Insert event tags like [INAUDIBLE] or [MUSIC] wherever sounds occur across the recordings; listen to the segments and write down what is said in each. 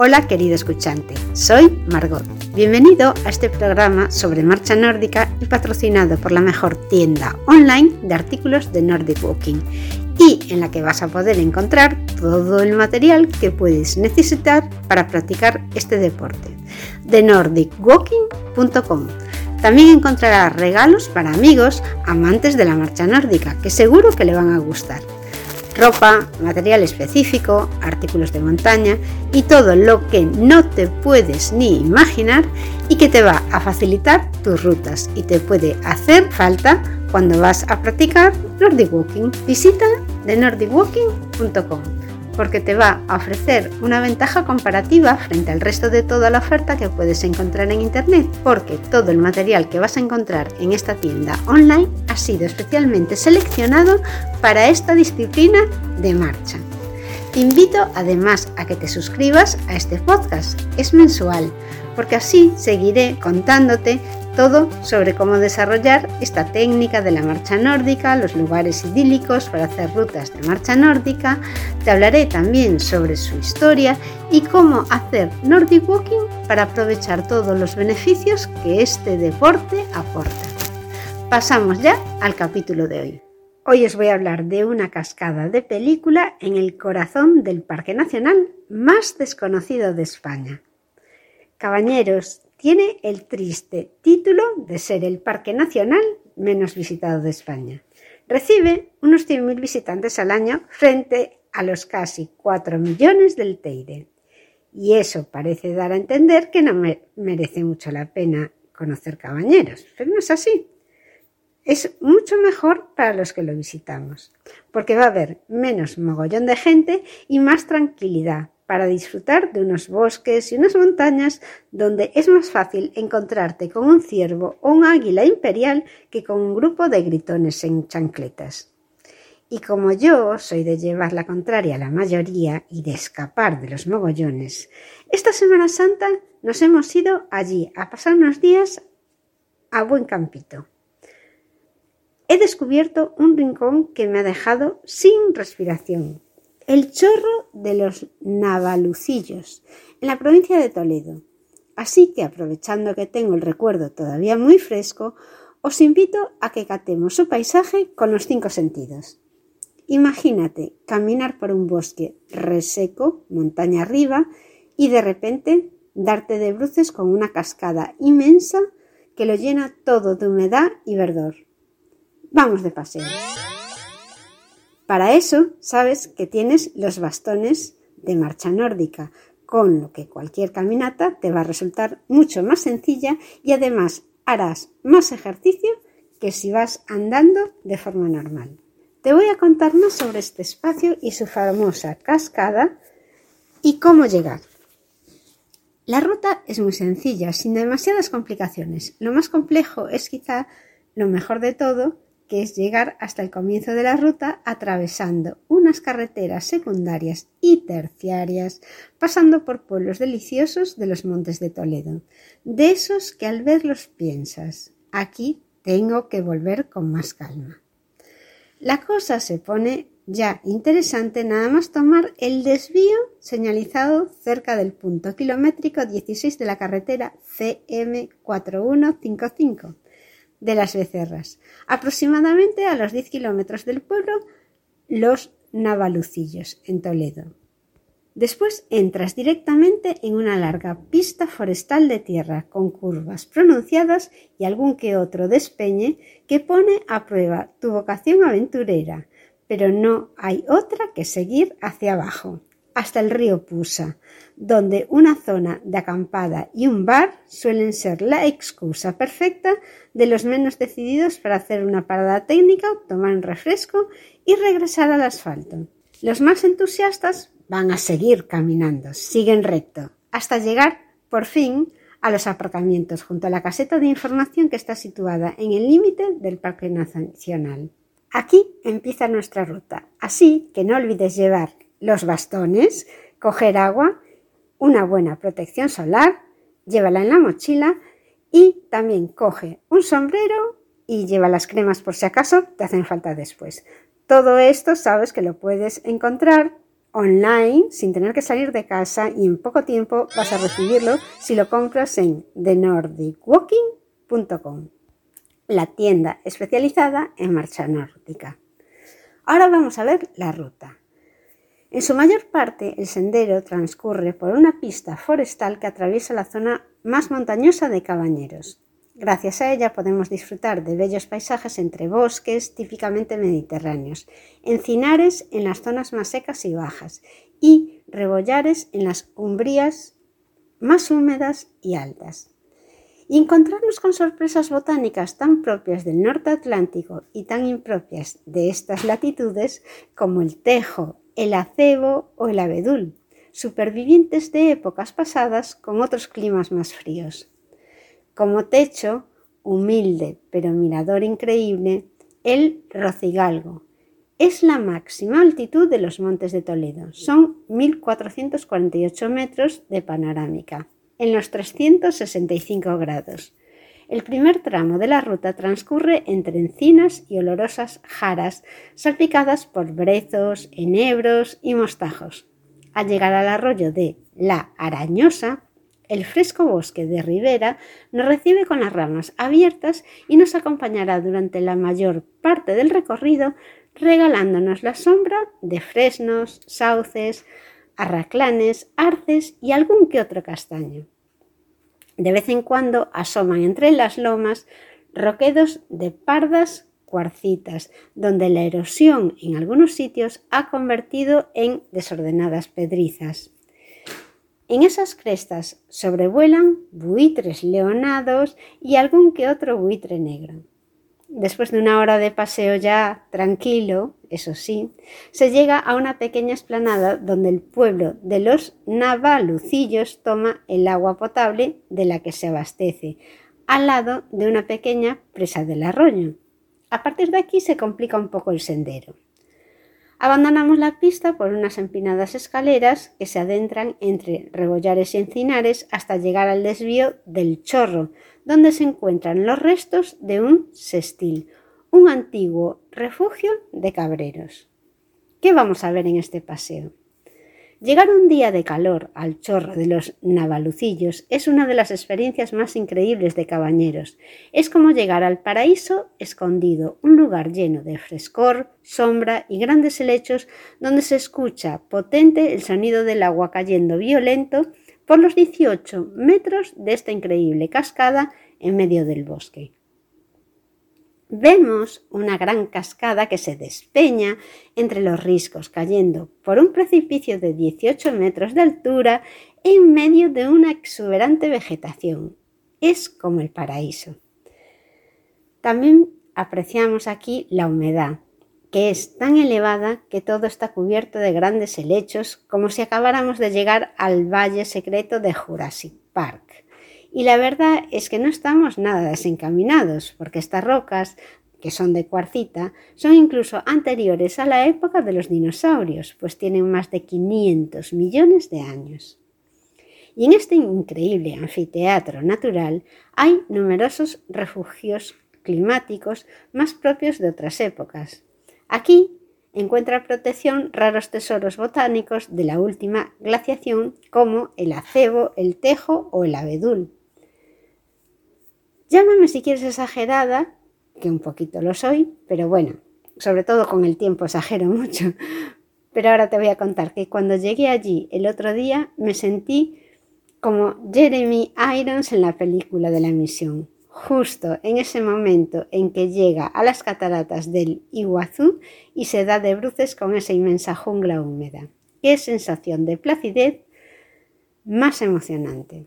Hola querido escuchante, soy Margot. Bienvenido a este programa sobre marcha nórdica y patrocinado por la mejor tienda online de artículos de Nordic Walking y en la que vas a poder encontrar todo el material que puedes necesitar para practicar este deporte. De nordicwalking.com. También encontrarás regalos para amigos amantes de la marcha nórdica que seguro que le van a gustar ropa, material específico, artículos de montaña y todo lo que no te puedes ni imaginar y que te va a facilitar tus rutas y te puede hacer falta cuando vas a practicar Nordic Walking. Visita de nordicwalking.com porque te va a ofrecer una ventaja comparativa frente al resto de toda la oferta que puedes encontrar en Internet, porque todo el material que vas a encontrar en esta tienda online ha sido especialmente seleccionado para esta disciplina de marcha. Te invito además a que te suscribas a este podcast, es mensual, porque así seguiré contándote todo sobre cómo desarrollar esta técnica de la marcha nórdica, los lugares idílicos para hacer rutas de marcha nórdica. Te hablaré también sobre su historia y cómo hacer Nordic Walking para aprovechar todos los beneficios que este deporte aporta. Pasamos ya al capítulo de hoy. Hoy os voy a hablar de una cascada de película en el corazón del Parque Nacional más desconocido de España. Cabañeros, tiene el triste título de ser el parque nacional menos visitado de España. Recibe unos 100.000 visitantes al año frente a los casi 4 millones del Teide. Y eso parece dar a entender que no merece mucho la pena conocer Cabañeros, pero no es así. Es mucho mejor para los que lo visitamos, porque va a haber menos mogollón de gente y más tranquilidad, para disfrutar de unos bosques y unas montañas donde es más fácil encontrarte con un ciervo o un águila imperial que con un grupo de gritones en chancletas. Y como yo soy de llevar la contraria a la mayoría y de escapar de los mogollones, esta Semana Santa nos hemos ido allí a pasar unos días a buen campito. He descubierto un rincón que me ha dejado sin respiración, el chorro de los Navalucillos, en la provincia de Toledo. Así que, aprovechando que tengo el recuerdo todavía muy fresco, os invito a que catemos su paisaje con los cinco sentidos. Imagínate caminar por un bosque reseco, montaña arriba, y de repente darte de bruces con una cascada inmensa que lo llena todo de humedad y verdor. Vamos de paseo. Para eso sabes que tienes los bastones de marcha nórdica, con lo que cualquier caminata te va a resultar mucho más sencilla y además harás más ejercicio que si vas andando de forma normal. Te voy a contar más sobre este espacio y su famosa cascada y cómo llegar. La ruta es muy sencilla, sin demasiadas complicaciones. Lo más complejo es quizá lo mejor de todo, que es llegar hasta el comienzo de la ruta atravesando unas carreteras secundarias y terciarias, pasando por pueblos deliciosos de los montes de Toledo, de esos que al verlos piensas, aquí tengo que volver con más calma. La cosa se pone ya interesante nada más tomar el desvío señalizado cerca del punto kilométrico 16 de la carretera CM4155 de las becerras, aproximadamente a los 10 kilómetros del pueblo Los Navalucillos, en Toledo. Después entras directamente en una larga pista forestal de tierra con curvas pronunciadas y algún que otro despeñe que pone a prueba tu vocación aventurera, pero no hay otra que seguir hacia abajo hasta el río Pusa, donde una zona de acampada y un bar suelen ser la excusa perfecta de los menos decididos para hacer una parada técnica, tomar un refresco y regresar al asfalto. Los más entusiastas van a seguir caminando, siguen recto, hasta llegar, por fin, a los aparcamientos junto a la caseta de información que está situada en el límite del Parque Nacional. Aquí empieza nuestra ruta, así que no olvides llevar los bastones, coger agua, una buena protección solar, llévala en la mochila y también coge un sombrero y lleva las cremas por si acaso te hacen falta después. Todo esto sabes que lo puedes encontrar online sin tener que salir de casa y en poco tiempo vas a recibirlo si lo compras en thenordicwalking.com, la tienda especializada en marcha nórdica. Ahora vamos a ver la ruta. En su mayor parte, el sendero transcurre por una pista forestal que atraviesa la zona más montañosa de Cabañeros. Gracias a ella podemos disfrutar de bellos paisajes entre bosques típicamente mediterráneos, encinares en las zonas más secas y bajas y rebollares en las umbrías más húmedas y altas. Y encontrarnos con sorpresas botánicas tan propias del norte atlántico y tan impropias de estas latitudes como el tejo, el acebo o el abedul, supervivientes de épocas pasadas con otros climas más fríos. Como techo, humilde pero mirador increíble, el Rocigalgo. Es la máxima altitud de los montes de Toledo. Son 1.448 metros de panorámica, en los 365 grados. El primer tramo de la ruta transcurre entre encinas y olorosas jaras salpicadas por brezos, enebros y mostajos. Al llegar al arroyo de La Arañosa, el fresco bosque de ribera nos recibe con las ramas abiertas y nos acompañará durante la mayor parte del recorrido regalándonos la sombra de fresnos, sauces, arraclanes, arces y algún que otro castaño. De vez en cuando asoman entre las lomas roquedos de pardas cuarcitas, donde la erosión en algunos sitios ha convertido en desordenadas pedrizas. En esas crestas sobrevuelan buitres leonados y algún que otro buitre negro. Después de una hora de paseo ya tranquilo, eso sí, se llega a una pequeña esplanada donde el pueblo de los Navalucillos toma el agua potable de la que se abastece, al lado de una pequeña presa del arroyo. A partir de aquí se complica un poco el sendero. Abandonamos la pista por unas empinadas escaleras que se adentran entre rebollares y encinares hasta llegar al desvío del Chorro, donde se encuentran los restos de un sestil, un antiguo refugio de cabreros. ¿Qué vamos a ver en este paseo? Llegar un día de calor al chorro de los Navalucillos es una de las experiencias más increíbles de cabañeros. Es como llegar al paraíso escondido, un lugar lleno de frescor, sombra y grandes helechos donde se escucha potente el sonido del agua cayendo violento por los 18 metros de esta increíble cascada en medio del bosque vemos una gran cascada que se despeña entre los riscos, cayendo por un precipicio de 18 metros de altura en medio de una exuberante vegetación. Es como el paraíso. También apreciamos aquí la humedad, que es tan elevada que todo está cubierto de grandes helechos, como si acabáramos de llegar al valle secreto de Jurassic Park. Y la verdad es que no estamos nada desencaminados, porque estas rocas, que son de cuarcita, son incluso anteriores a la época de los dinosaurios, pues tienen más de 500 millones de años. Y en este increíble anfiteatro natural hay numerosos refugios climáticos más propios de otras épocas. Aquí encuentra protección raros tesoros botánicos de la última glaciación como el acebo, el tejo o el abedul. Llámame si quieres exagerada, que un poquito lo soy, pero bueno, sobre todo con el tiempo exagero [LAUGHS] mucho. Pero ahora te voy a contar que cuando llegué allí el otro día me sentí como Jeremy Irons en la película de la misión, justo en ese momento en que llega a las cataratas del Iguazú y se da de bruces con esa inmensa jungla húmeda. Qué sensación de placidez más emocionante.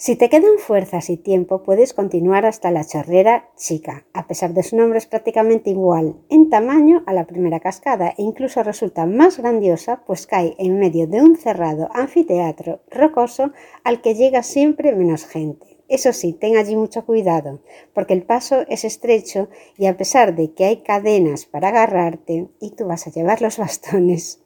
Si te quedan fuerzas y tiempo, puedes continuar hasta la chorrera chica. A pesar de su nombre es prácticamente igual en tamaño a la primera cascada e incluso resulta más grandiosa pues cae en medio de un cerrado anfiteatro rocoso al que llega siempre menos gente. Eso sí, ten allí mucho cuidado, porque el paso es estrecho y a pesar de que hay cadenas para agarrarte y tú vas a llevar los bastones,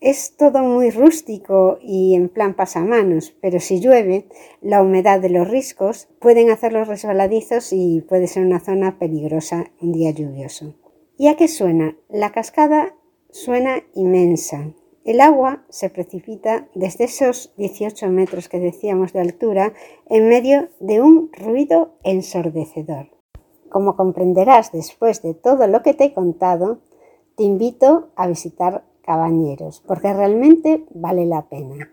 es todo muy rústico y en plan pasamanos, pero si llueve, la humedad de los riscos pueden hacerlos resbaladizos y puede ser una zona peligrosa un día lluvioso. ¿Y a qué suena? La cascada suena inmensa. El agua se precipita desde esos 18 metros que decíamos de altura en medio de un ruido ensordecedor. Como comprenderás después de todo lo que te he contado, te invito a visitar Cabañeros porque realmente vale la pena.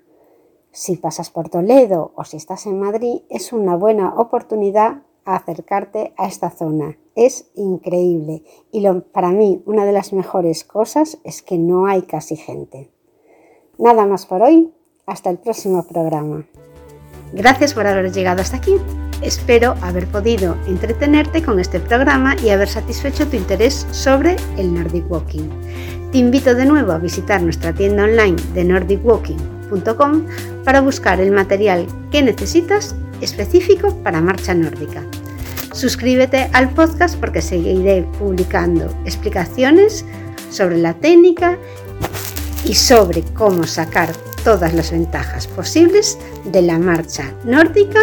Si pasas por Toledo o si estás en Madrid, es una buena oportunidad acercarte a esta zona. Es increíble y para mí una de las mejores cosas es que no hay casi gente. Nada más por hoy, hasta el próximo programa. Gracias por haber llegado hasta aquí. Espero haber podido entretenerte con este programa y haber satisfecho tu interés sobre el Nordic Walking. Te invito de nuevo a visitar nuestra tienda online de nordicwalking.com para buscar el material que necesitas específico para marcha nórdica. Suscríbete al podcast porque seguiré publicando explicaciones sobre la técnica y sobre cómo sacar todas las ventajas posibles de la marcha nórdica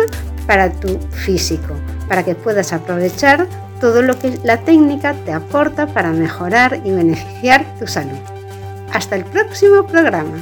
para tu físico, para que puedas aprovechar todo lo que la técnica te aporta para mejorar y beneficiar tu salud. Hasta el próximo programa.